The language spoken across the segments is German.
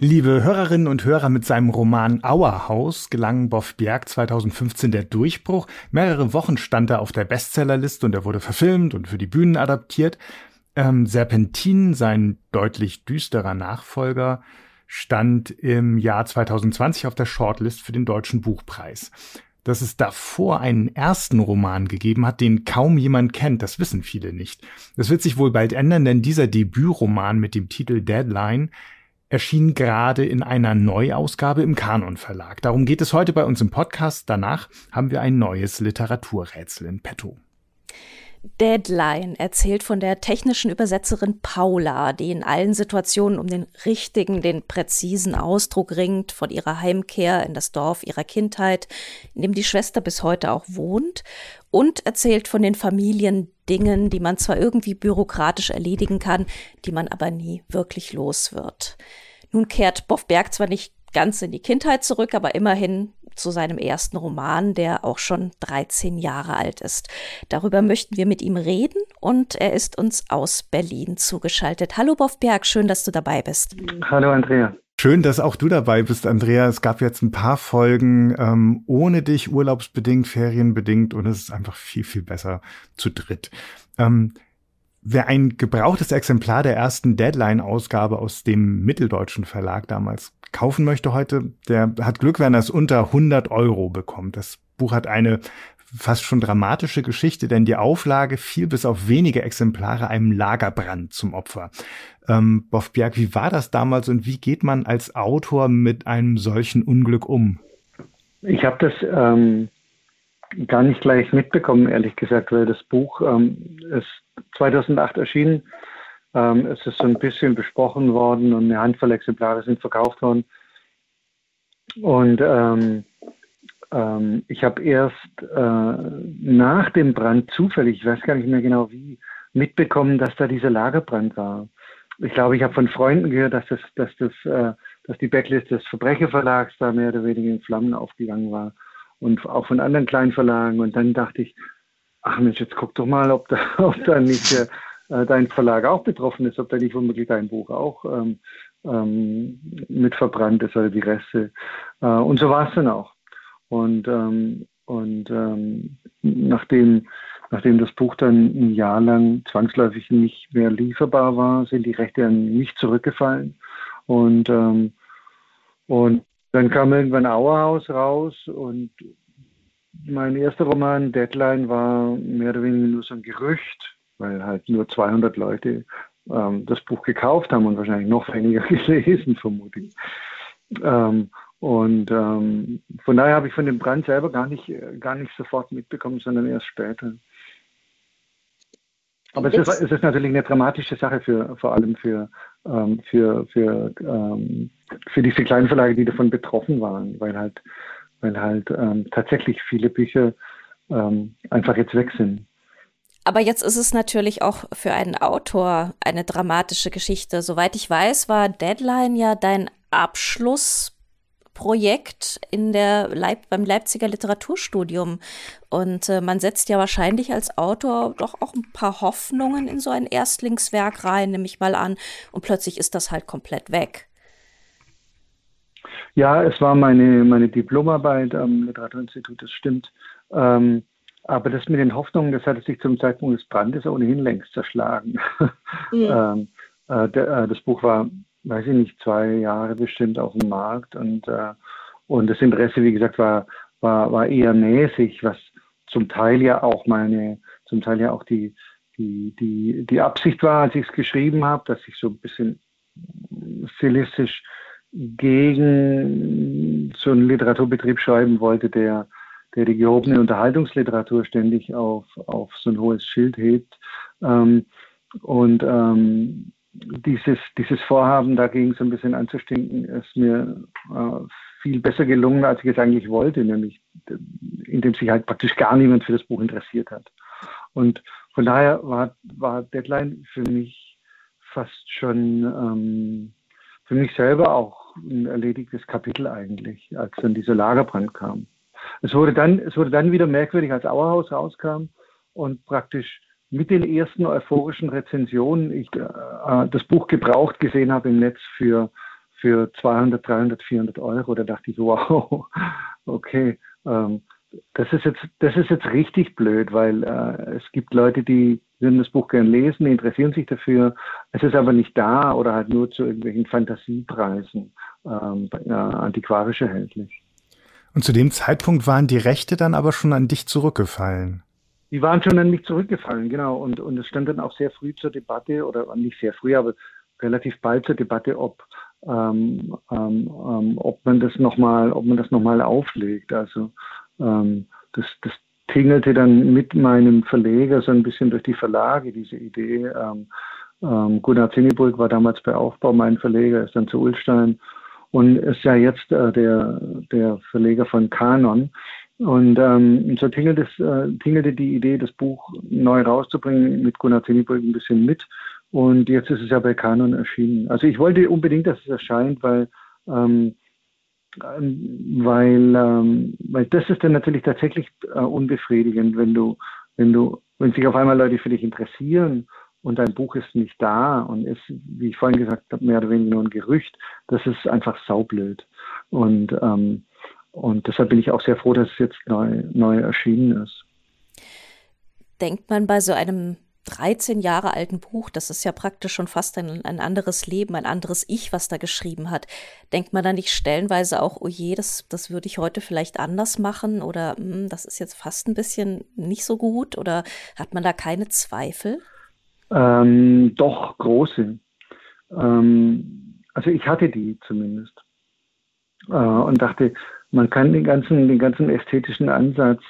Liebe Hörerinnen und Hörer, mit seinem Roman Auerhaus gelang Boff Bjerg 2015 der Durchbruch. Mehrere Wochen stand er auf der Bestsellerliste und er wurde verfilmt und für die Bühnen adaptiert. Ähm, Serpentin, sein deutlich düsterer Nachfolger, stand im Jahr 2020 auf der Shortlist für den Deutschen Buchpreis. Dass es davor einen ersten Roman gegeben hat, den kaum jemand kennt, das wissen viele nicht. Das wird sich wohl bald ändern, denn dieser Debütroman mit dem Titel Deadline erschien gerade in einer Neuausgabe im Kanon Verlag. Darum geht es heute bei uns im Podcast. Danach haben wir ein neues Literaturrätsel in petto. Deadline erzählt von der technischen Übersetzerin Paula, die in allen Situationen um den richtigen, den präzisen Ausdruck ringt, von ihrer Heimkehr in das Dorf ihrer Kindheit, in dem die Schwester bis heute auch wohnt, und erzählt von den Familiendingen, die man zwar irgendwie bürokratisch erledigen kann, die man aber nie wirklich los wird. Nun kehrt Boff Berg zwar nicht ganz in die Kindheit zurück, aber immerhin zu seinem ersten Roman, der auch schon 13 Jahre alt ist. Darüber möchten wir mit ihm reden und er ist uns aus Berlin zugeschaltet. Hallo Boff Berg, schön, dass du dabei bist. Hallo Andrea. Schön, dass auch du dabei bist, Andrea. Es gab jetzt ein paar Folgen ähm, ohne dich, urlaubsbedingt, ferienbedingt und es ist einfach viel, viel besser zu dritt. Ähm, Wer ein gebrauchtes Exemplar der ersten Deadline-Ausgabe aus dem mitteldeutschen Verlag damals kaufen möchte heute, der hat Glück, wenn er es unter 100 Euro bekommt. Das Buch hat eine fast schon dramatische Geschichte, denn die Auflage fiel bis auf wenige Exemplare einem Lagerbrand zum Opfer. Ähm, Boff Bjerg, wie war das damals und wie geht man als Autor mit einem solchen Unglück um? Ich habe das ähm, gar nicht gleich mitbekommen, ehrlich gesagt, weil das Buch ähm, ist 2008 erschienen. Ähm, es ist so ein bisschen besprochen worden und eine Handvoll Exemplare sind verkauft worden. Und ähm, ähm, ich habe erst äh, nach dem Brand zufällig, ich weiß gar nicht mehr genau wie, mitbekommen, dass da dieser Lagerbrand war. Ich glaube, ich habe von Freunden gehört, dass das, dass das, äh, dass die Backlist des Verbrecherverlags da mehr oder weniger in Flammen aufgegangen war und auch von anderen kleinen Verlagen. Und dann dachte ich, ach Mensch, jetzt guck doch mal, ob da, ob da nicht äh, dein Verlag auch betroffen ist, ob da nicht womöglich dein Buch auch ähm, ähm, mit verbrannt ist oder die Reste. Äh, und so war es dann auch. Und, ähm, und ähm, nachdem, nachdem das Buch dann ein Jahr lang zwangsläufig nicht mehr lieferbar war, sind die Rechte an mich zurückgefallen. Und, ähm, und dann kam irgendwann Auerhaus raus und mein erster Roman, Deadline, war mehr oder weniger nur so ein Gerücht, weil halt nur 200 Leute ähm, das Buch gekauft haben und wahrscheinlich noch weniger gelesen, vermute ich. Ähm, und ähm, von daher habe ich von dem Brand selber gar nicht, gar nicht sofort mitbekommen, sondern erst später. Aber es ist, es ist, natürlich eine dramatische Sache für vor allem für, ähm, für, für, ähm, für diese kleinen Verlage, die davon betroffen waren, weil halt weil halt ähm, tatsächlich viele Bücher ähm, einfach jetzt weg sind. Aber jetzt ist es natürlich auch für einen Autor eine dramatische Geschichte. Soweit ich weiß, war Deadline ja dein Abschlussprojekt in der Leip beim Leipziger Literaturstudium. Und äh, man setzt ja wahrscheinlich als Autor doch auch ein paar Hoffnungen in so ein Erstlingswerk rein, nehme ich mal an. Und plötzlich ist das halt komplett weg. Ja, es war meine, meine Diplomarbeit am Literaturinstitut, das stimmt. Ähm, aber das mit den Hoffnungen, das hatte sich zum Zeitpunkt des Brandes ohnehin längst zerschlagen. Ähm, äh, der, äh, das Buch war, weiß ich nicht, zwei Jahre bestimmt auf dem Markt und, äh, und das Interesse, wie gesagt, war, war, war eher mäßig, was zum Teil ja auch meine, zum Teil ja auch die, die, die, die Absicht war, als ich es geschrieben habe, dass ich so ein bisschen stilistisch gegen so einen Literaturbetrieb schreiben wollte, der, der die gehobene Unterhaltungsliteratur ständig auf, auf so ein hohes Schild hebt. Ähm, und ähm, dieses, dieses Vorhaben dagegen so ein bisschen anzustinken, ist mir äh, viel besser gelungen, als ich es eigentlich wollte, nämlich indem sich halt praktisch gar niemand für das Buch interessiert hat. Und von daher war, war Deadline für mich fast schon ähm, für mich selber auch ein erledigtes Kapitel eigentlich, als dann dieser Lagerbrand kam. Es wurde dann, es wurde dann wieder merkwürdig, als Auerhaus rauskam und praktisch mit den ersten euphorischen Rezensionen ich äh, das Buch gebraucht gesehen habe im Netz für, für 200, 300, 400 Euro. Da dachte ich, wow, okay, ähm, das ist jetzt, das ist jetzt richtig blöd, weil äh, es gibt Leute, die würden das Buch gern lesen, die interessieren sich dafür. Es ist aber nicht da oder halt nur zu irgendwelchen Fantasiepreisen ähm, äh, antiquarisch erhältlich. Und zu dem Zeitpunkt waren die Rechte dann aber schon an dich zurückgefallen. Die waren schon an mich zurückgefallen, genau. Und, und es stand dann auch sehr früh zur Debatte, oder nicht sehr früh, aber relativ bald zur Debatte, ob, ähm, ähm, ähm ob man das nochmal, ob man das nochmal auflegt. Also ähm, das, das tingelte dann mit meinem Verleger so ein bisschen durch die Verlage, diese Idee. Ähm, ähm, Gunnar Zinneburg war damals bei Aufbau mein Verleger, ist dann zu Ulstein und ist ja jetzt äh, der, der Verleger von Kanon. Und ähm, so tingelte, es, äh, tingelte die Idee, das Buch neu rauszubringen, mit Gunnar Zinneburg ein bisschen mit. Und jetzt ist es ja bei Kanon erschienen. Also ich wollte unbedingt, dass es erscheint, weil ähm, weil, ähm, weil das ist dann natürlich tatsächlich äh, unbefriedigend, wenn du, wenn du, wenn sich auf einmal Leute für dich interessieren und dein Buch ist nicht da und ist, wie ich vorhin gesagt habe, mehr oder weniger nur ein Gerücht, das ist einfach saublöd. Und, ähm, und deshalb bin ich auch sehr froh, dass es jetzt neu, neu erschienen ist. Denkt man bei so einem 13 Jahre alten Buch, das ist ja praktisch schon fast ein, ein anderes Leben, ein anderes Ich, was da geschrieben hat. Denkt man da nicht stellenweise auch, oh je, das, das würde ich heute vielleicht anders machen oder hm, das ist jetzt fast ein bisschen nicht so gut oder hat man da keine Zweifel? Ähm, doch, große. Ähm, also ich hatte die zumindest äh, und dachte, man kann den ganzen, den ganzen ästhetischen Ansatz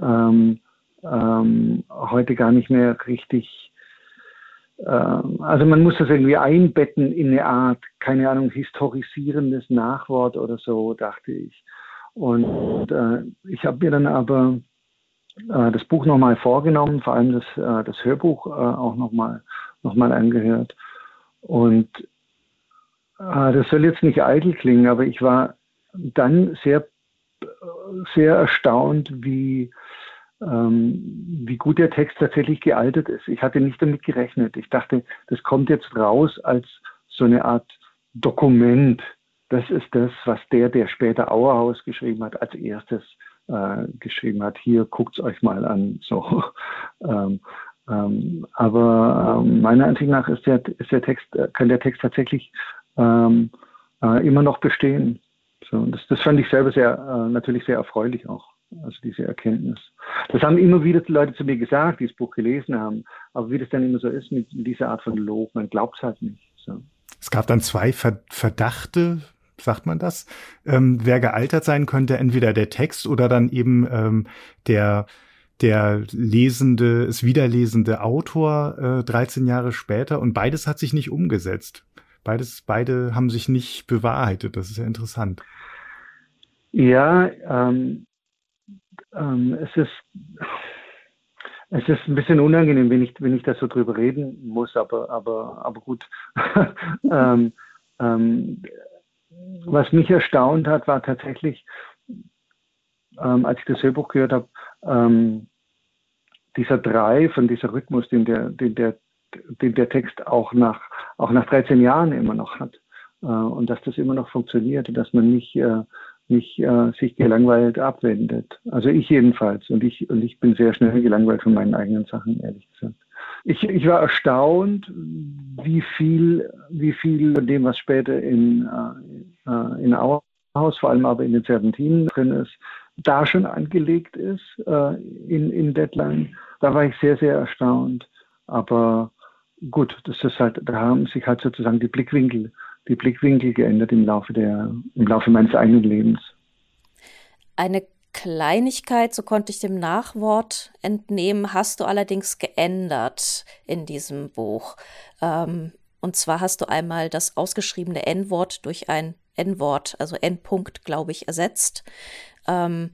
ähm, ähm, heute gar nicht mehr richtig. Ähm, also man muss das irgendwie einbetten in eine Art, keine Ahnung, historisierendes Nachwort oder so, dachte ich. Und äh, ich habe mir dann aber äh, das Buch nochmal vorgenommen, vor allem das, äh, das Hörbuch äh, auch nochmal noch mal angehört. Und äh, das soll jetzt nicht eitel klingen, aber ich war dann sehr, sehr erstaunt, wie ähm, wie gut der Text tatsächlich gealtert ist. Ich hatte nicht damit gerechnet. Ich dachte, das kommt jetzt raus als so eine Art Dokument. Das ist das, was der, der später Auerhaus geschrieben hat, als erstes äh, geschrieben hat. Hier guckt es euch mal an. So. ähm, ähm, aber ähm, meiner Ansicht nach ist der, ist der Text, äh, kann der Text tatsächlich ähm, äh, immer noch bestehen. So, das, das fand ich selber sehr, äh, natürlich sehr erfreulich auch also diese Erkenntnis. Das haben immer wieder Leute zu mir gesagt, die das Buch gelesen haben. Aber wie das dann immer so ist mit dieser Art von Lob, man glaubt es halt nicht. So. Es gab dann zwei Verdachte, sagt man das, ähm, wer gealtert sein könnte, entweder der Text oder dann eben ähm, der der lesende, es wiederlesende Autor äh, 13 Jahre später und beides hat sich nicht umgesetzt. Beides, beide haben sich nicht bewahrheitet. Das ist ja interessant. Ja, ähm, ähm, es ist es ist ein bisschen unangenehm, wenn ich, wenn ich da so drüber reden muss, aber, aber, aber gut. ähm, ähm, was mich erstaunt hat, war tatsächlich, ähm, als ich das Hörbuch gehört habe, ähm, dieser Drive und dieser Rhythmus, den der, den der, den der Text auch nach, auch nach 13 Jahren immer noch hat. Äh, und dass das immer noch funktioniert und dass man nicht äh, nicht äh, sich gelangweilt abwendet. Also ich jedenfalls. Und ich, und ich bin sehr schnell gelangweilt von meinen eigenen Sachen, ehrlich gesagt. Ich, ich war erstaunt, wie viel, wie viel von dem, was später in, äh, äh in Auerhaus, vor allem aber in den Serpentinen drin ist, da schon angelegt ist äh, in, in Deadline. Da war ich sehr, sehr erstaunt. Aber gut, das ist halt, da haben sich halt sozusagen die Blickwinkel die Blickwinkel geändert im Laufe, der, im Laufe meines eigenen Lebens. Eine Kleinigkeit, so konnte ich dem Nachwort entnehmen, hast du allerdings geändert in diesem Buch. Ähm, und zwar hast du einmal das ausgeschriebene N-Wort durch ein N-Wort, also N-Punkt, glaube ich, ersetzt. Ähm,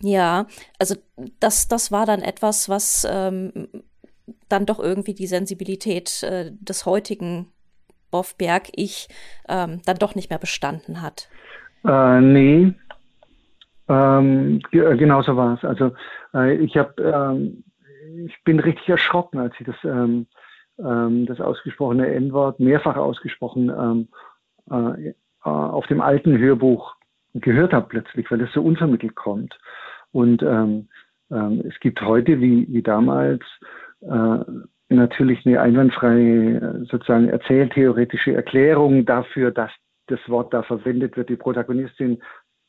ja, also das, das war dann etwas, was ähm, dann doch irgendwie die Sensibilität äh, des heutigen Boff-Berg ich ähm, dann doch nicht mehr bestanden hat. Äh, nee, ähm, äh, genau so war es. Also äh, ich habe, ähm, ich bin richtig erschrocken, als ich das, ähm, ähm das ausgesprochene N-Wort mehrfach ausgesprochen ähm, äh, äh, auf dem alten Hörbuch gehört habe plötzlich, weil es so unvermittelt kommt. Und ähm, es gibt heute wie, wie damals äh, natürlich eine einwandfreie sozusagen erzähltheoretische Erklärung dafür, dass das Wort da verwendet wird. Die Protagonistin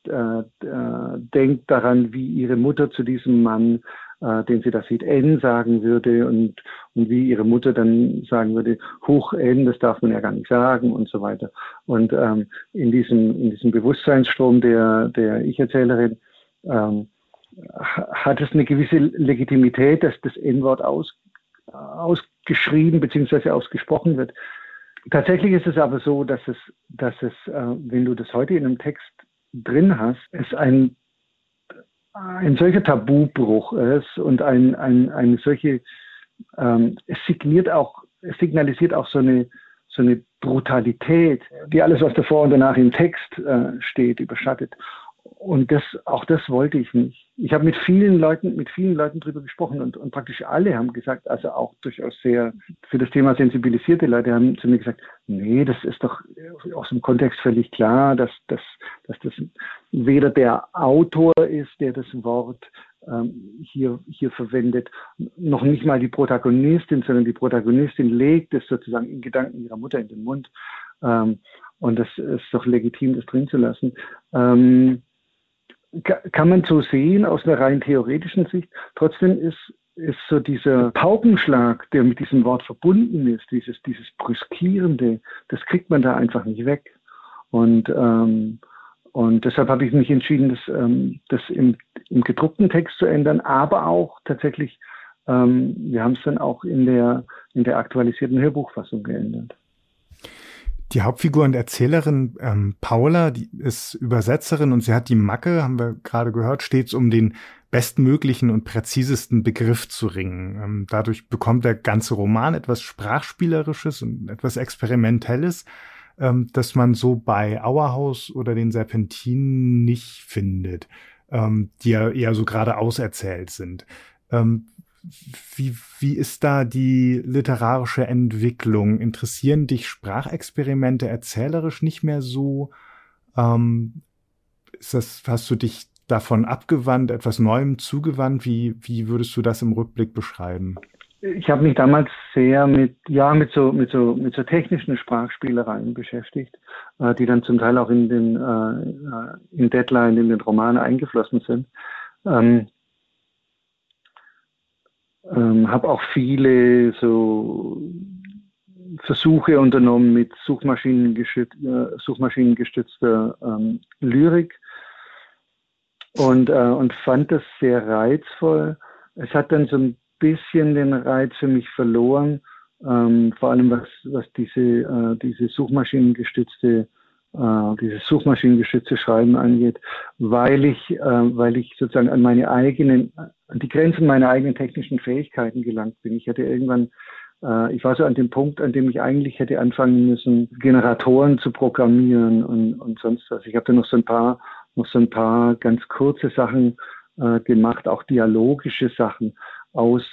äh, äh, denkt daran, wie ihre Mutter zu diesem Mann, äh, den sie da sieht, N sagen würde und, und wie ihre Mutter dann sagen würde, hoch N, das darf man ja gar nicht sagen und so weiter. Und ähm, in, diesem, in diesem Bewusstseinsstrom der, der Ich-Erzählerin ähm, hat es eine gewisse Legitimität, dass das N-Wort aus, ausgeschrieben bzw. ausgesprochen wird. Tatsächlich ist es aber so, dass es, dass es, äh, wenn du das heute in einem Text drin hast, es ein, ein solcher Tabubruch ist und ein, ein, eine solche, ähm, es signiert auch, es signalisiert auch so eine, so eine Brutalität, die alles, was davor und danach im Text äh, steht, überschattet. Und das, auch das wollte ich nicht. Ich habe mit vielen Leuten, mit vielen Leuten drüber gesprochen und, und praktisch alle haben gesagt, also auch durchaus sehr für das Thema sensibilisierte Leute haben zu mir gesagt, nee, das ist doch aus dem Kontext völlig klar, dass, dass, dass das weder der Autor ist, der das Wort ähm, hier, hier verwendet, noch nicht mal die Protagonistin, sondern die Protagonistin legt es sozusagen in Gedanken ihrer Mutter in den Mund. Ähm, und das ist doch legitim, das drin zu lassen. Kann man so sehen aus einer rein theoretischen Sicht. Trotzdem ist, ist so dieser Paukenschlag, der mit diesem Wort verbunden ist, dieses, dieses Brüskierende, das kriegt man da einfach nicht weg. Und, ähm, und deshalb habe ich mich entschieden, das, ähm, das im, im gedruckten Text zu ändern, aber auch tatsächlich, ähm, wir haben es dann auch in der, in der aktualisierten Hörbuchfassung geändert. Die Hauptfigur und Erzählerin ähm, Paula, die ist Übersetzerin und sie hat die Macke, haben wir gerade gehört, stets um den bestmöglichen und präzisesten Begriff zu ringen. Ähm, dadurch bekommt der ganze Roman etwas Sprachspielerisches und etwas Experimentelles, ähm, das man so bei Auerhaus oder den Serpentinen nicht findet, ähm, die ja eher so geradeaus erzählt sind. Ähm, wie, wie ist da die literarische Entwicklung? Interessieren dich Sprachexperimente erzählerisch nicht mehr so? Ähm, ist das, hast du dich davon abgewandt, etwas Neuem zugewandt? Wie, wie würdest du das im Rückblick beschreiben? Ich habe mich damals sehr mit, ja, mit so, mit so, mit so technischen Sprachspielereien beschäftigt, äh, die dann zum Teil auch in den, äh, äh in Deadline, in den Roman eingeflossen sind. Ähm, ähm, habe auch viele so Versuche unternommen mit Suchmaschinengestütz, äh, suchmaschinengestützter ähm, Lyrik und, äh, und fand das sehr reizvoll. Es hat dann so ein bisschen den Reiz für mich verloren, ähm, vor allem was, was diese, äh, diese suchmaschinengestützte äh, dieses suchmaschinengeschützte Schreiben angeht, weil ich, äh, weil ich sozusagen an meine eigenen, an die Grenzen meiner eigenen technischen Fähigkeiten gelangt bin. Ich hatte irgendwann äh, ich war so an dem Punkt, an dem ich eigentlich hätte anfangen müssen, Generatoren zu programmieren und, und sonst was. Ich habe da noch so ein paar, noch so ein paar ganz kurze Sachen äh, gemacht, auch dialogische Sachen aus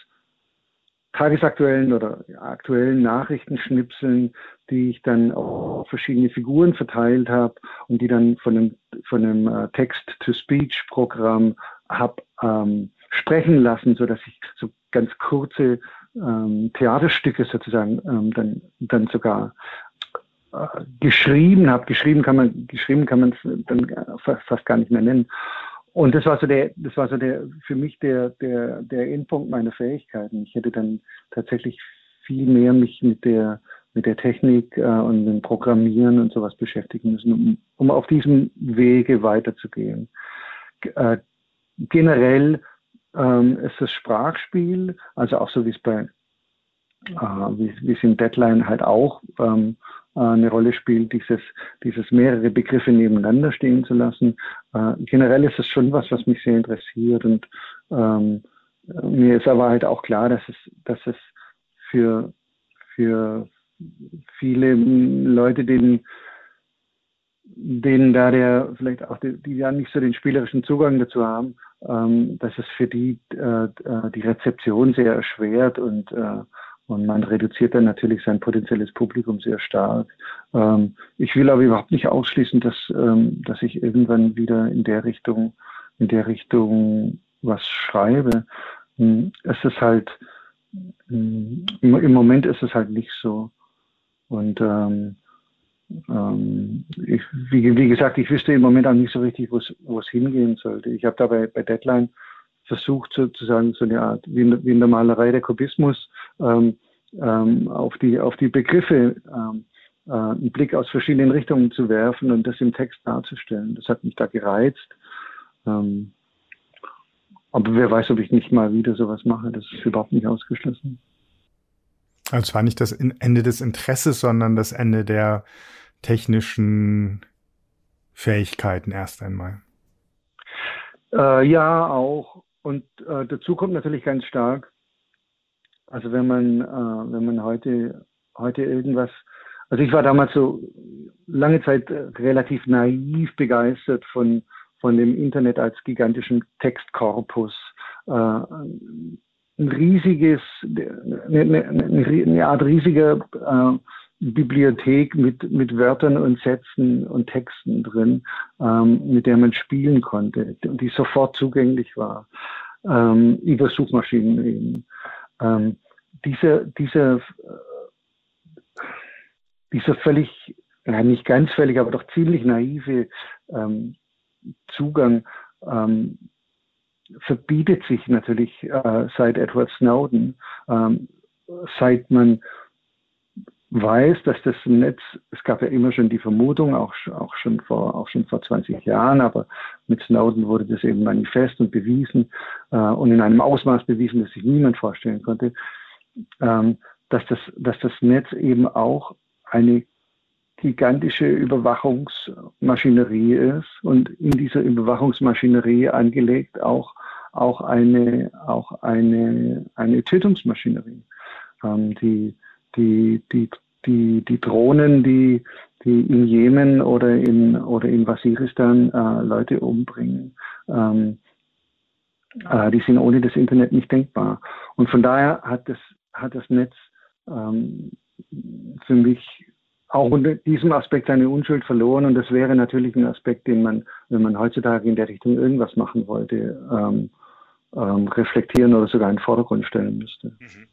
tagesaktuellen oder aktuellen Nachrichtenschnipseln, die ich dann auf verschiedene Figuren verteilt habe und die dann von einem, von einem äh, Text-to-Speech-Programm habe ähm, sprechen lassen, so dass ich so ganz kurze ähm, Theaterstücke sozusagen ähm, dann, dann sogar äh, geschrieben habe. Geschrieben kann man, geschrieben kann man dann fast gar nicht mehr nennen. Und das war so der, das war so der, für mich der, der, der Endpunkt meiner Fähigkeiten. Ich hätte dann tatsächlich viel mehr mich mit der, mit der Technik äh, und dem Programmieren und sowas beschäftigen müssen, um, um auf diesem Wege weiterzugehen. Äh, generell ähm, ist das Sprachspiel, also auch so wie es bei, äh, wie, es in Deadline halt auch ähm, äh, eine Rolle spielt, dieses, dieses mehrere Begriffe nebeneinander stehen zu lassen. Äh, generell ist es schon was, was mich sehr interessiert und ähm, mir ist aber halt auch klar, dass es, dass es für, für viele Leute, denen, denen da der vielleicht auch die, die ja nicht so den spielerischen Zugang dazu haben, ähm, dass es für die äh, die Rezeption sehr erschwert und äh, und man reduziert dann natürlich sein potenzielles Publikum sehr stark. Ähm, ich will aber überhaupt nicht ausschließen, dass, ähm, dass ich irgendwann wieder in der Richtung, in der Richtung was schreibe. Hm, es ist halt, hm, im Moment ist es halt nicht so. Und ähm, ähm, ich, wie, wie, gesagt, ich wüsste im Moment auch nicht so richtig, wo es hingehen sollte. Ich habe dabei bei Deadline versucht, sozusagen so eine Art, wie in, wie in der Malerei der Kubismus, ähm, ähm, auf, die, auf die Begriffe ähm, äh, einen Blick aus verschiedenen Richtungen zu werfen und das im Text darzustellen. Das hat mich da gereizt. Ähm, aber wer weiß, ob ich nicht mal wieder sowas mache. Das ist überhaupt nicht ausgeschlossen. Also es war nicht das Ende des Interesses, sondern das Ende der technischen Fähigkeiten erst einmal. Äh, ja, auch. Und äh, dazu kommt natürlich ganz stark, also wenn man, äh, wenn man heute, heute irgendwas, also ich war damals so lange Zeit relativ naiv begeistert von, von dem Internet als gigantischen Textkorpus. Äh, ein riesiges, eine, eine, eine Art riesiger äh, Bibliothek mit, mit Wörtern und Sätzen und Texten drin, ähm, mit der man spielen konnte die sofort zugänglich war, ähm, über Suchmaschinen eben. Ähm, dieser, dieser, dieser völlig, ja nicht ganz völlig, aber doch ziemlich naive ähm, Zugang ähm, verbietet sich natürlich äh, seit Edward Snowden, ähm, seit man weiß, dass das Netz, es gab ja immer schon die Vermutung, auch, auch, schon vor, auch schon vor 20 Jahren, aber mit Snowden wurde das eben manifest und bewiesen äh, und in einem Ausmaß bewiesen, das sich niemand vorstellen konnte, ähm, dass, das, dass das Netz eben auch eine gigantische Überwachungsmaschinerie ist und in dieser Überwachungsmaschinerie angelegt auch, auch, eine, auch eine, eine Tötungsmaschinerie. Ähm, die, die, die, die, die Drohnen, die, die in Jemen oder in, oder in Waziristan äh, Leute umbringen, ähm, äh, die sind ohne das Internet nicht denkbar. Und von daher hat das, hat das Netz ähm, für mich auch unter diesem Aspekt seine Unschuld verloren. Und das wäre natürlich ein Aspekt, den man, wenn man heutzutage in der Richtung irgendwas machen wollte, ähm, ähm, reflektieren oder sogar in den Vordergrund stellen müsste. Mhm.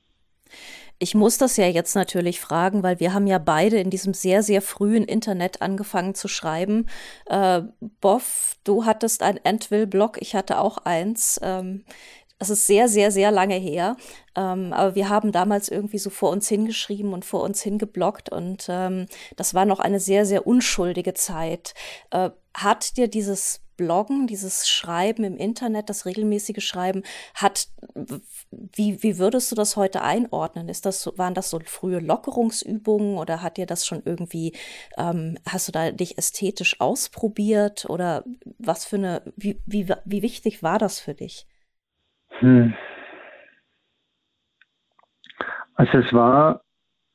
Ich muss das ja jetzt natürlich fragen, weil wir haben ja beide in diesem sehr, sehr frühen Internet angefangen zu schreiben. Äh, Boff, du hattest ein Antwill-Blog, ich hatte auch eins. Ähm, das ist sehr, sehr, sehr lange her. Ähm, aber wir haben damals irgendwie so vor uns hingeschrieben und vor uns hingeblockt und ähm, das war noch eine sehr, sehr unschuldige Zeit. Äh, hat dir dieses Bloggen, dieses Schreiben im Internet, das regelmäßige Schreiben, hat, wie, wie würdest du das heute einordnen? Ist das, waren das so frühe Lockerungsübungen oder hat dir das schon irgendwie, ähm, hast du da dich ästhetisch ausprobiert oder was für eine, wie, wie, wie wichtig war das für dich? Hm. Also es war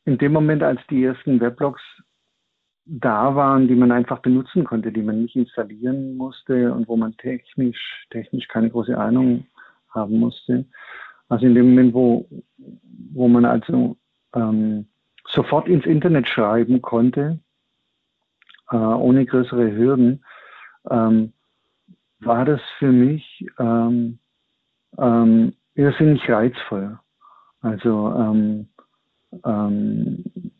in dem Moment, als die ersten Weblogs da waren, die man einfach benutzen konnte, die man nicht installieren musste und wo man technisch, technisch keine große Ahnung haben musste. Also in dem Moment, wo, wo man also ähm, sofort ins Internet schreiben konnte, äh, ohne größere Hürden, ähm, war das für mich ähm, ähm, irrsinnig reizvoll. Also ähm, ähm,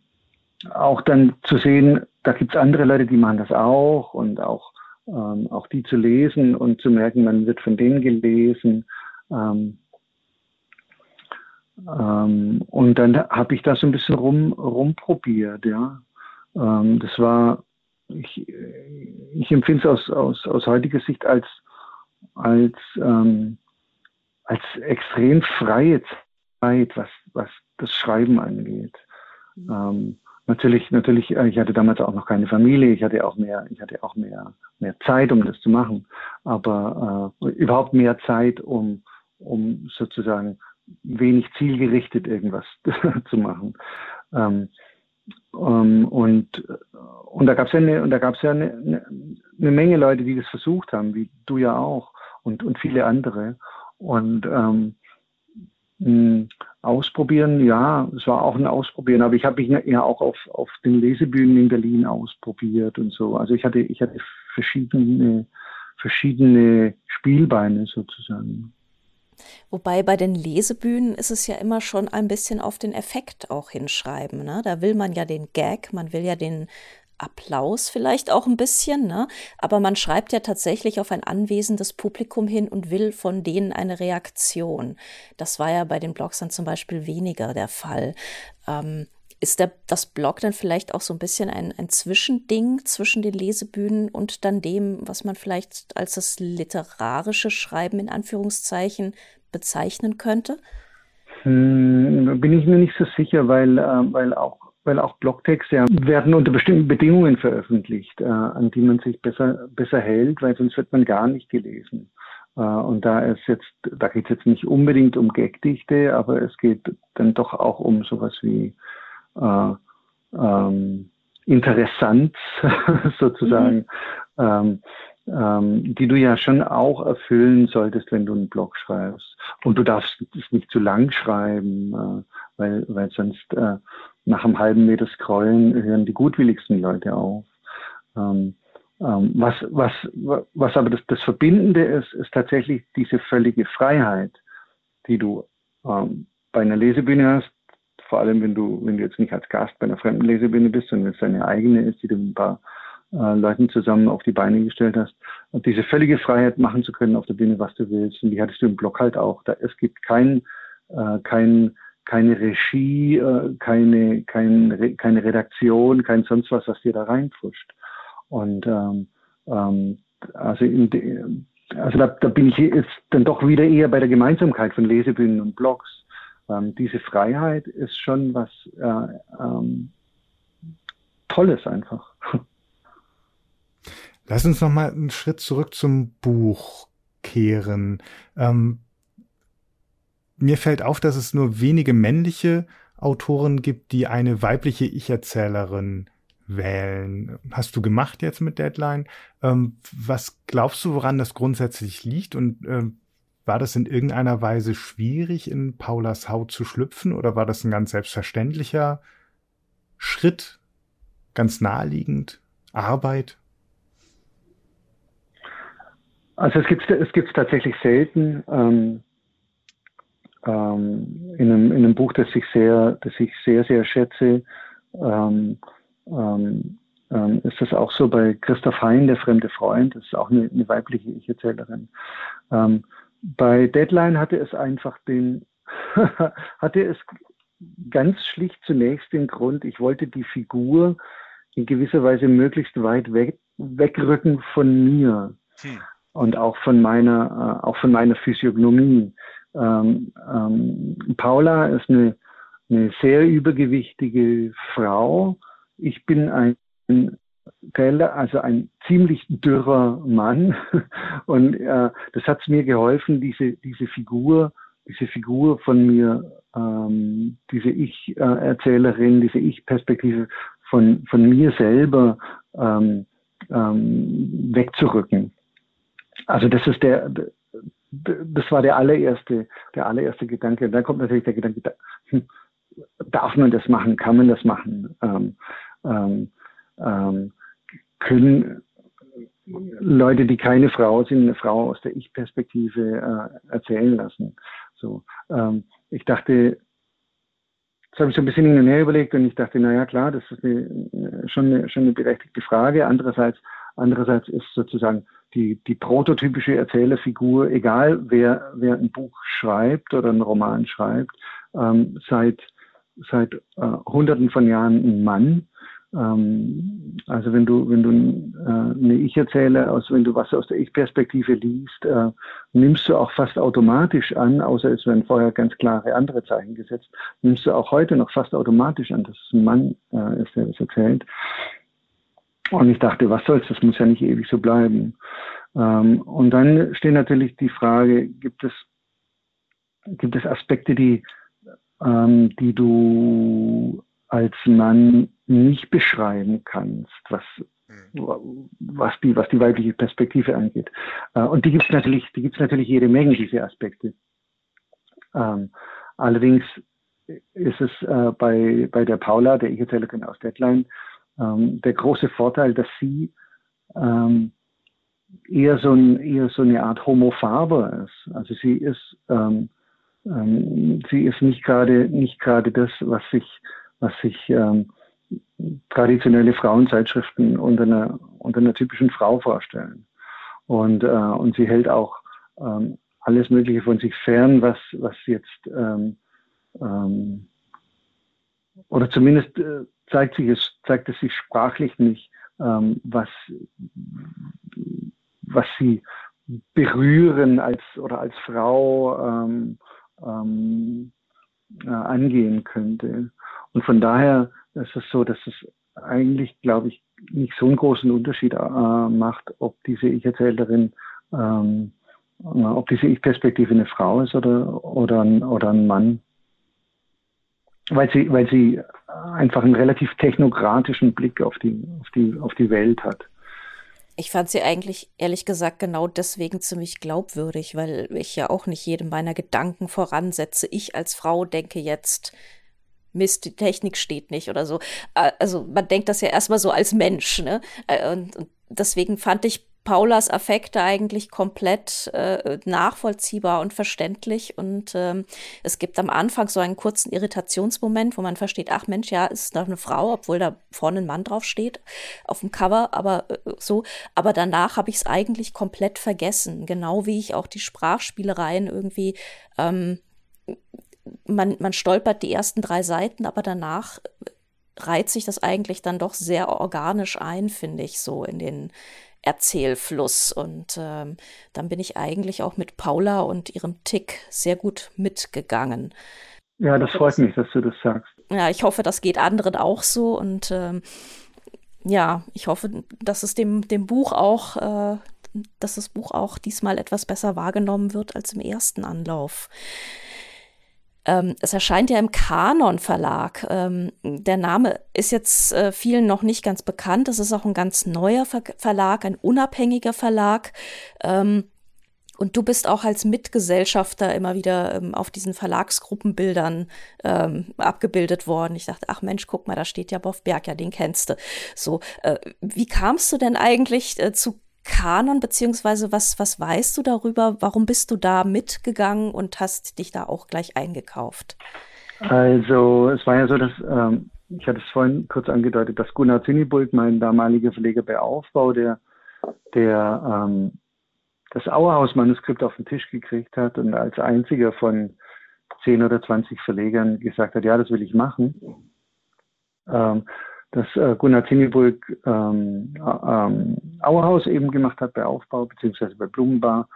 auch dann zu sehen, da gibt es andere Leute, die machen das auch und auch, ähm, auch die zu lesen und zu merken, man wird von denen gelesen. Ähm, ähm, und dann habe ich da so ein bisschen rum, rumprobiert, ja. Ähm, das war, ich, ich empfinde es aus, aus, aus heutiger Sicht als, als, ähm, als extrem freie Zeit, was, was das Schreiben angeht. Mhm. Natürlich, natürlich, äh, ich hatte damals auch noch keine Familie, ich hatte auch mehr, ich hatte auch mehr, mehr Zeit, um das zu machen, aber äh, überhaupt mehr Zeit, um, um sozusagen wenig zielgerichtet irgendwas zu machen. Ähm, ähm, und, und da gab es ja, eine, und da gab's ja eine, eine, Menge Leute, die das versucht haben, wie du ja auch und, und viele andere. Und ähm, Ausprobieren, ja, es war auch ein Ausprobieren, aber ich habe mich ja auch auf, auf den Lesebühnen in Berlin ausprobiert und so. Also ich hatte, ich hatte verschiedene, verschiedene Spielbeine sozusagen. Wobei bei den Lesebühnen ist es ja immer schon ein bisschen auf den Effekt auch hinschreiben. Ne? Da will man ja den Gag, man will ja den Applaus vielleicht auch ein bisschen, ne? aber man schreibt ja tatsächlich auf ein anwesendes Publikum hin und will von denen eine Reaktion. Das war ja bei den Blogs dann zum Beispiel weniger der Fall. Ähm, ist der, das Blog dann vielleicht auch so ein bisschen ein, ein Zwischending zwischen den Lesebühnen und dann dem, was man vielleicht als das literarische Schreiben in Anführungszeichen bezeichnen könnte? Hm, bin ich mir nicht so sicher, weil, äh, weil auch weil auch Blogtexte ja, werden unter bestimmten Bedingungen veröffentlicht, äh, an die man sich besser, besser hält, weil sonst wird man gar nicht gelesen. Äh, und da ist jetzt, da geht es jetzt nicht unbedingt um Gagdichte, aber es geht dann doch auch um sowas wie äh, ähm, Interessanz sozusagen, mhm. ähm, ähm, die du ja schon auch erfüllen solltest, wenn du einen Blog schreibst. Und du darfst es nicht zu lang schreiben, äh, weil, weil sonst äh, nach einem halben Meter Scrollen hören die gutwilligsten Leute auf. Ähm, ähm, was, was, was aber das, das Verbindende ist, ist tatsächlich diese völlige Freiheit, die du ähm, bei einer Lesebühne hast, vor allem wenn du, wenn du jetzt nicht als Gast bei einer fremden Lesebühne bist, sondern wenn es deine eigene ist, die du mit ein paar äh, Leuten zusammen auf die Beine gestellt hast, und diese völlige Freiheit machen zu können auf der Bühne, was du willst. Und die hattest du im Blog halt auch. Da, es gibt kein, äh, kein keine Regie, äh, keine, kein, keine Redaktion, kein sonst was, was dir da reinpfuscht. Und ähm, ähm, also, de, also da, da bin ich jetzt dann doch wieder eher bei der Gemeinsamkeit von Lesebühnen und Blogs. Ähm, diese Freiheit ist schon was äh, ähm, Tolles einfach. Lass uns noch mal einen Schritt zurück zum Buch kehren. Ähm, mir fällt auf, dass es nur wenige männliche Autoren gibt, die eine weibliche Ich-Erzählerin wählen. Hast du gemacht jetzt mit Deadline? Ähm, was glaubst du, woran das grundsätzlich liegt? Und ähm, war das in irgendeiner Weise schwierig, in Paulas Haut zu schlüpfen? Oder war das ein ganz selbstverständlicher Schritt, ganz naheliegend, Arbeit? Also es gibt es gibt's tatsächlich selten. Ähm, ähm, in, einem, in einem Buch, das ich sehr, das ich sehr, sehr schätze, ähm, ähm, ähm, ist das auch so bei Christoph Hein, der fremde Freund, das ist auch eine, eine weibliche Ich-Erzählerin. Ähm, bei Deadline hatte es einfach den, hatte es ganz schlicht zunächst den Grund, ich wollte die Figur in gewisser Weise möglichst weit weg, wegrücken von mir hm. und auch von meiner, äh, auch von meiner Physiognomie. Ähm, ähm, Paula ist eine, eine sehr übergewichtige Frau. Ich bin ein also ein ziemlich dürrer Mann. Und äh, das hat es mir geholfen, diese, diese Figur, diese Figur von mir, ähm, diese Ich-Erzählerin, diese Ich-Perspektive von, von mir selber ähm, ähm, wegzurücken. Also das ist der, das war der allererste, der allererste Gedanke. Und dann kommt natürlich der Gedanke, hm, darf man das machen, kann man das machen? Ähm, ähm, ähm, können Leute, die keine Frau sind, eine Frau aus der Ich-Perspektive äh, erzählen lassen? So, ähm, ich dachte, das habe ich so ein bisschen hin und her überlegt und ich dachte, naja klar, das ist eine, schon, eine, schon eine berechtigte Frage. Andererseits, andererseits ist sozusagen die, die prototypische Erzählerfigur, egal wer, wer ein Buch schreibt oder einen Roman schreibt, ähm, seit, seit äh, hunderten von Jahren ein Mann. Ähm, also wenn du, wenn du äh, eine Ich-Erzähler, also wenn du was aus der Ich-Perspektive liest, äh, nimmst du auch fast automatisch an, außer es werden vorher ganz klare andere Zeichen gesetzt, nimmst du auch heute noch fast automatisch an, dass es ein Mann äh, ist, der das erzählt. Und ich dachte, was soll's, das muss ja nicht ewig so bleiben. Ähm, und dann steht natürlich die Frage, gibt es, gibt es Aspekte, die, ähm, die du als Mann nicht beschreiben kannst, was, was, die, was die weibliche Perspektive angeht. Äh, und die gibt es natürlich, natürlich jede Menge, diese Aspekte. Ähm, allerdings ist es äh, bei, bei der Paula, der Ich-Erzählerin aus Deadline, ähm, der große Vorteil, dass sie ähm, eher, so ein, eher so eine Art Homo Faber ist. Also sie ist, ähm, ähm, sie ist nicht gerade nicht gerade das, was sich, was sich ähm, traditionelle Frauenzeitschriften unter einer, unter einer typischen Frau vorstellen. Und, äh, und sie hält auch ähm, alles Mögliche von sich fern, was, was jetzt ähm, ähm, oder zumindest äh, zeigt sich es, zeigt es sich sprachlich nicht, ähm, was, was sie berühren als oder als Frau ähm, ähm, äh, angehen könnte. Und von daher ist es so, dass es eigentlich, glaube ich, nicht so einen großen Unterschied äh, macht, ob diese Ich-Erzählerin, ähm, äh, ob diese Ich-Perspektive eine Frau ist oder, oder, ein, oder ein Mann. Weil sie, weil sie einfach einen relativ technokratischen Blick auf die, auf die, auf die Welt hat. Ich fand sie eigentlich, ehrlich gesagt, genau deswegen ziemlich glaubwürdig, weil ich ja auch nicht jedem meiner Gedanken voransetze. Ich als Frau denke jetzt, Mist, die Technik steht nicht oder so. Äh, also man denkt das ja erstmal so als Mensch, ne? Äh, und, und deswegen fand ich Paulas Affekte eigentlich komplett äh, nachvollziehbar und verständlich. Und ähm, es gibt am Anfang so einen kurzen Irritationsmoment, wo man versteht, ach Mensch, ja, ist doch eine Frau, obwohl da vorne ein Mann drauf steht auf dem Cover, aber äh, so. Aber danach habe ich es eigentlich komplett vergessen. Genau wie ich auch die Sprachspielereien irgendwie ähm, man, man stolpert die ersten drei Seiten, aber danach reiht sich das eigentlich dann doch sehr organisch ein, finde ich, so in den Erzählfluss. Und ähm, dann bin ich eigentlich auch mit Paula und ihrem Tick sehr gut mitgegangen. Ja, das freut mich, dass du das sagst. Ja, ich hoffe, das geht anderen auch so. Und ähm, ja, ich hoffe, dass es dem, dem Buch auch, äh, dass das Buch auch diesmal etwas besser wahrgenommen wird als im ersten Anlauf. Ähm, es erscheint ja im Kanon Verlag. Ähm, der Name ist jetzt äh, vielen noch nicht ganz bekannt. Es ist auch ein ganz neuer Ver Verlag, ein unabhängiger Verlag. Ähm, und du bist auch als Mitgesellschafter immer wieder ähm, auf diesen Verlagsgruppenbildern ähm, abgebildet worden. Ich dachte, ach Mensch, guck mal, da steht ja Boff Berg, ja, den kennst du. So, äh, wie kamst du denn eigentlich äh, zu Kanon, beziehungsweise was, was weißt du darüber? Warum bist du da mitgegangen und hast dich da auch gleich eingekauft? Also, es war ja so, dass, ähm, ich hatte es vorhin kurz angedeutet, dass Gunnar Zinnibult, mein damaliger Verleger bei Aufbau, der, der ähm, das Auerhaus-Manuskript auf den Tisch gekriegt hat und als einziger von 10 oder 20 Verlegern gesagt hat, ja, das will ich machen. Ähm, das äh, Gunnar Zinneburg ähm, ähm, Auerhaus eben gemacht hat bei Aufbau, beziehungsweise bei Blumenbar.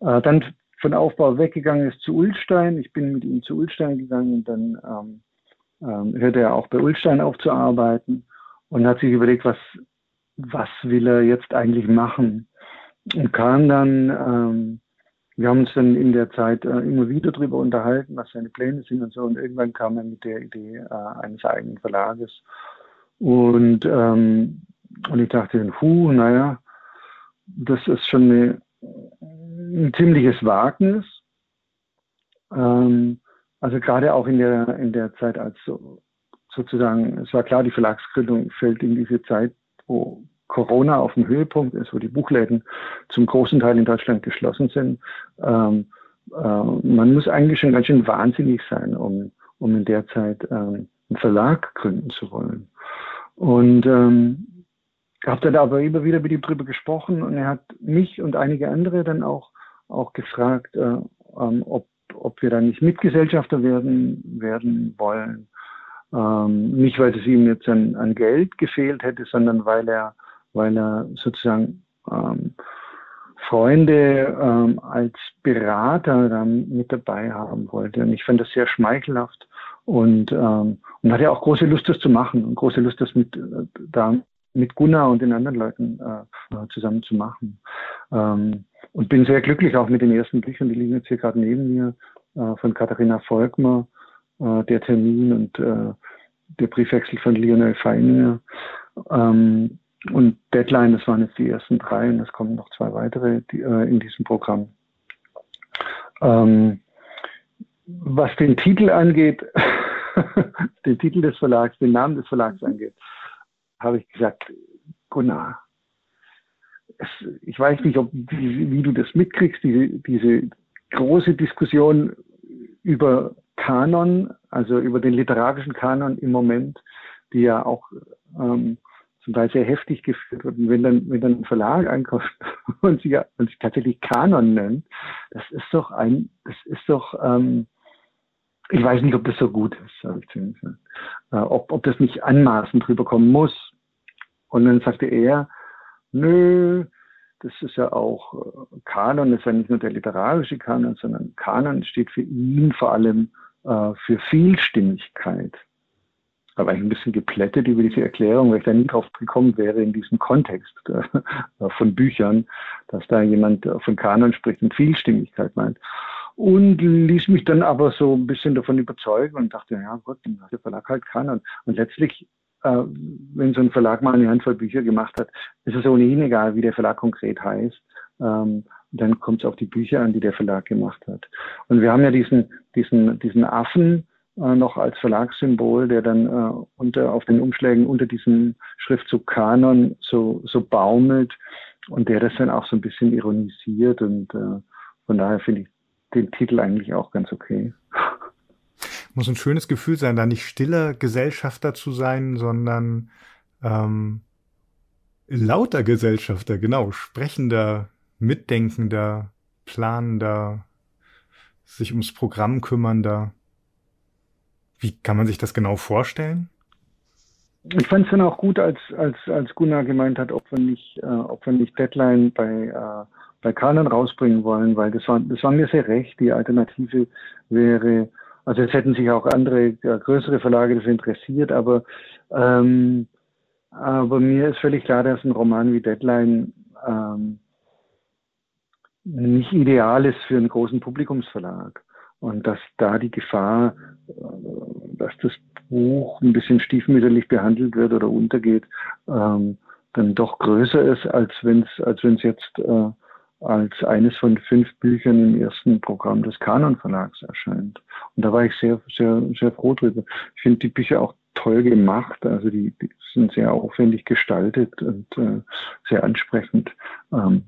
Äh, dann von Aufbau weggegangen ist zu Ulstein. Ich bin mit ihm zu Ulstein gegangen und dann ähm, ähm, hörte er auch bei Ulstein auf zu arbeiten und hat sich überlegt, was, was will er jetzt eigentlich machen. Und kam dann, ähm, wir haben uns dann in der Zeit äh, immer wieder darüber unterhalten, was seine Pläne sind und so. Und irgendwann kam er mit der Idee äh, eines eigenen Verlages. Und, ähm, und ich dachte, hu, naja, das ist schon eine, ein ziemliches Wagnis. Ähm, also gerade auch in der, in der Zeit, als so, sozusagen, es war klar, die Verlagsgründung fällt in diese Zeit, wo Corona auf dem Höhepunkt ist, wo die Buchläden zum großen Teil in Deutschland geschlossen sind. Ähm, äh, man muss eigentlich schon ganz schön wahnsinnig sein, um, um in der Zeit ähm, einen Verlag gründen zu wollen. Und ähm, habe dann aber immer wieder mit ihm drüber gesprochen und er hat mich und einige andere dann auch, auch gefragt, äh, ähm, ob, ob wir dann nicht Mitgesellschafter werden, werden wollen. Ähm, nicht, weil es ihm jetzt an, an Geld gefehlt hätte, sondern weil er, weil er sozusagen ähm, Freunde ähm, als Berater dann mit dabei haben wollte. Und ich fand das sehr schmeichelhaft und, ähm, und hatte auch große Lust, das zu machen und große Lust, das mit, äh, da mit Gunnar und den anderen Leuten äh, zusammen zu machen. Ähm, und bin sehr glücklich auch mit den ersten Büchern, die liegen jetzt hier gerade neben mir, äh, von Katharina Volkmer, äh, der Termin und äh, der Briefwechsel von Lionel Feininger. Ähm, und Deadline, das waren jetzt die ersten drei und es kommen noch zwei weitere die, äh, in diesem Programm. Ähm, was den Titel angeht, den Titel des Verlags, den Namen des Verlags angeht, habe ich gesagt, Gunnar, es, ich weiß nicht, ob, wie, wie, du das mitkriegst, diese, diese große Diskussion über Kanon, also über den literarischen Kanon im Moment, die ja auch ähm, zum Teil sehr heftig geführt wird. Und wenn dann, wenn dann ein Verlag ankommt und sich, und sich tatsächlich Kanon nennt, das ist doch ein, das ist doch, ähm, ich weiß nicht, ob das so gut ist, habe ich zu ihm. Äh, ob, ob das nicht anmaßend rüberkommen muss. Und dann sagte er, nö, das ist ja auch äh, Kanon, das ist ja nicht nur der literarische Kanon, sondern Kanon steht für ihn vor allem äh, für Vielstimmigkeit. Da war ich ein bisschen geplättet über diese Erklärung, weil ich da nie drauf gekommen wäre in diesem Kontext äh, von Büchern, dass da jemand von Kanon spricht und Vielstimmigkeit meint. Und ließ mich dann aber so ein bisschen davon überzeugen und dachte, ja Gott, dann der Verlag halt Kanon. Und letztlich äh, wenn so ein Verlag mal eine Handvoll Bücher gemacht hat, ist es ohnehin egal, wie der Verlag konkret heißt. Ähm, dann kommt es auf die Bücher an, die der Verlag gemacht hat. Und wir haben ja diesen, diesen, diesen Affen äh, noch als Verlagssymbol, der dann äh, unter, auf den Umschlägen unter diesem Schriftzug Kanon so, so baumelt und der das dann auch so ein bisschen ironisiert. Und äh, von daher finde ich den Titel eigentlich auch ganz okay. Muss ein schönes Gefühl sein, da nicht stiller Gesellschafter zu sein, sondern ähm, lauter Gesellschafter, genau, sprechender, mitdenkender, planender, sich ums Programm kümmernder. Wie kann man sich das genau vorstellen? Ich fand es dann auch gut, als, als, als Gunnar gemeint hat, ob wir nicht, äh, ob wir nicht Deadline bei, äh, bei Kanon rausbringen wollen, weil das war, das war mir sehr recht. Die Alternative wäre also es hätten sich auch andere ja, größere Verlage dafür interessiert, aber ähm, aber mir ist völlig klar, dass ein Roman wie Deadline ähm, nicht ideal ist für einen großen Publikumsverlag und dass da die Gefahr, äh, dass das Buch ein bisschen stiefmütterlich behandelt wird oder untergeht, ähm, dann doch größer ist, als wenn es als jetzt äh, als eines von fünf Büchern im ersten Programm des Kanon Verlags erscheint. Und da war ich sehr, sehr, sehr froh drüber. Ich finde die Bücher auch toll gemacht, also die, die sind sehr aufwendig gestaltet und äh, sehr ansprechend. Ähm,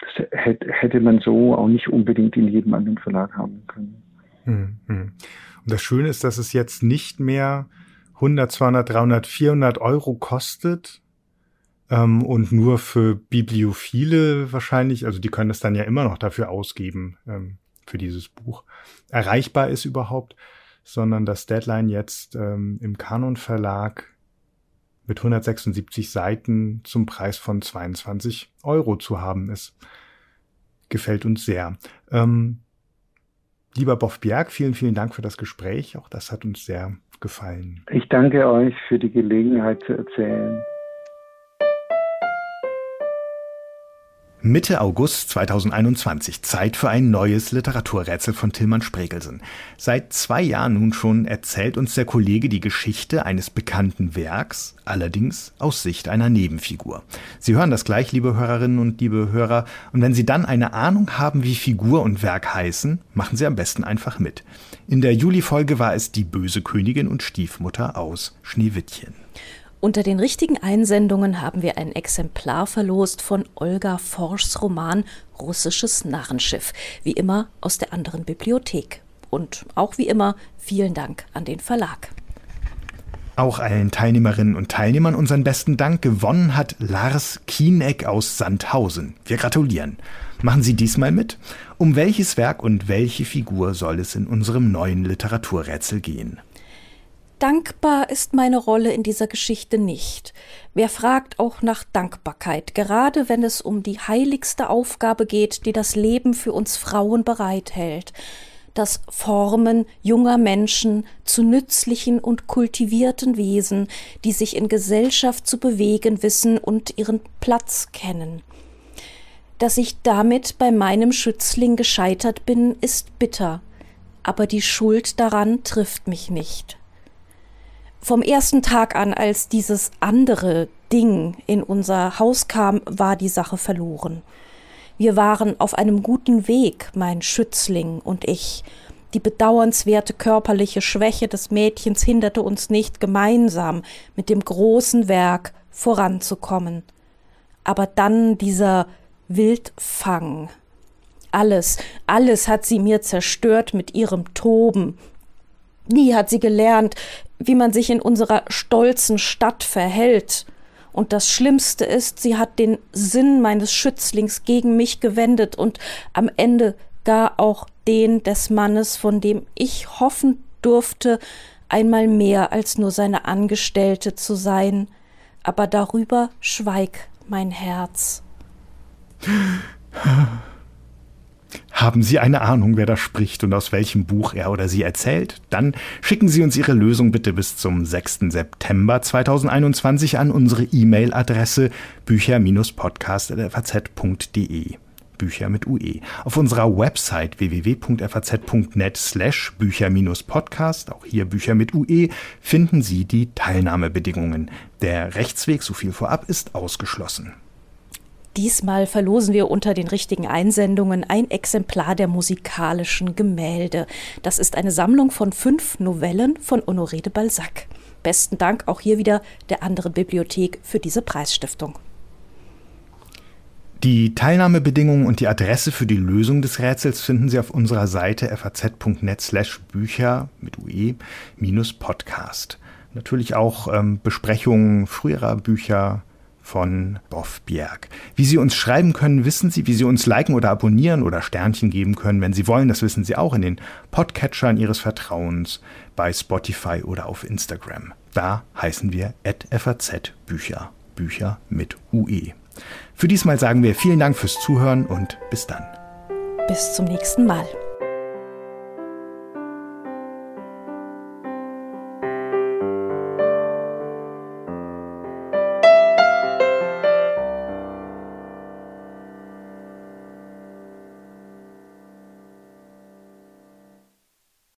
das hätte, man so auch nicht unbedingt in jedem anderen Verlag haben können. Hm, hm. Und das Schöne ist, dass es jetzt nicht mehr 100, 200, 300, 400 Euro kostet, ähm, und nur für Bibliophile wahrscheinlich, also die können es dann ja immer noch dafür ausgeben, ähm, für dieses Buch, erreichbar ist überhaupt, sondern dass Deadline jetzt ähm, im Kanon Verlag mit 176 Seiten zum Preis von 22 Euro zu haben ist. Gefällt uns sehr. Ähm, lieber Boff Bjerg, vielen, vielen Dank für das Gespräch. Auch das hat uns sehr gefallen. Ich danke euch für die Gelegenheit zu erzählen. Mitte August 2021. Zeit für ein neues Literaturrätsel von Tilman Spregelsen. Seit zwei Jahren nun schon erzählt uns der Kollege die Geschichte eines bekannten Werks, allerdings aus Sicht einer Nebenfigur. Sie hören das gleich, liebe Hörerinnen und liebe Hörer. Und wenn Sie dann eine Ahnung haben, wie Figur und Werk heißen, machen Sie am besten einfach mit. In der Juli-Folge war es die böse Königin und Stiefmutter aus Schneewittchen. Unter den richtigen Einsendungen haben wir ein Exemplar verlost von Olga Forschs Roman Russisches Narrenschiff, wie immer aus der anderen Bibliothek. Und auch wie immer vielen Dank an den Verlag. Auch allen Teilnehmerinnen und Teilnehmern unseren besten Dank. Gewonnen hat Lars Kieneck aus Sandhausen. Wir gratulieren. Machen Sie diesmal mit? Um welches Werk und welche Figur soll es in unserem neuen Literaturrätsel gehen? Dankbar ist meine Rolle in dieser Geschichte nicht. Wer fragt auch nach Dankbarkeit, gerade wenn es um die heiligste Aufgabe geht, die das Leben für uns Frauen bereithält, das Formen junger Menschen zu nützlichen und kultivierten Wesen, die sich in Gesellschaft zu bewegen wissen und ihren Platz kennen. Dass ich damit bei meinem Schützling gescheitert bin, ist bitter, aber die Schuld daran trifft mich nicht. Vom ersten Tag an, als dieses andere Ding in unser Haus kam, war die Sache verloren. Wir waren auf einem guten Weg, mein Schützling und ich. Die bedauernswerte körperliche Schwäche des Mädchens hinderte uns nicht, gemeinsam mit dem großen Werk voranzukommen. Aber dann dieser Wildfang. Alles, alles hat sie mir zerstört mit ihrem Toben. Nie hat sie gelernt, wie man sich in unserer stolzen Stadt verhält. Und das Schlimmste ist, sie hat den Sinn meines Schützlings gegen mich gewendet und am Ende gar auch den des Mannes, von dem ich hoffen durfte, einmal mehr als nur seine Angestellte zu sein. Aber darüber schweig mein Herz. Haben Sie eine Ahnung, wer da spricht und aus welchem Buch er oder sie erzählt? Dann schicken Sie uns Ihre Lösung bitte bis zum 6. September 2021 an unsere E-Mail-Adresse bücher-podcast.faz.de. Bücher mit UE. Auf unserer Website www.faz.net slash Bücher-Podcast, auch hier Bücher mit UE, finden Sie die Teilnahmebedingungen. Der Rechtsweg, so viel vorab, ist ausgeschlossen. Diesmal verlosen wir unter den richtigen Einsendungen ein Exemplar der musikalischen Gemälde. Das ist eine Sammlung von fünf Novellen von Honoré de Balzac. Besten Dank auch hier wieder der anderen Bibliothek für diese Preisstiftung. Die Teilnahmebedingungen und die Adresse für die Lösung des Rätsels finden Sie auf unserer Seite faz.net slash Bücher mit UE minus Podcast. Natürlich auch ähm, Besprechungen früherer Bücher, von Boff Bjerg. Wie Sie uns schreiben können, wissen Sie, wie Sie uns liken oder abonnieren oder Sternchen geben können, wenn Sie wollen, das wissen Sie auch in den Podcatchern Ihres Vertrauens, bei Spotify oder auf Instagram. Da heißen wir FAZ Bücher, Bücher mit UE. Für diesmal sagen wir vielen Dank fürs Zuhören und bis dann. Bis zum nächsten Mal.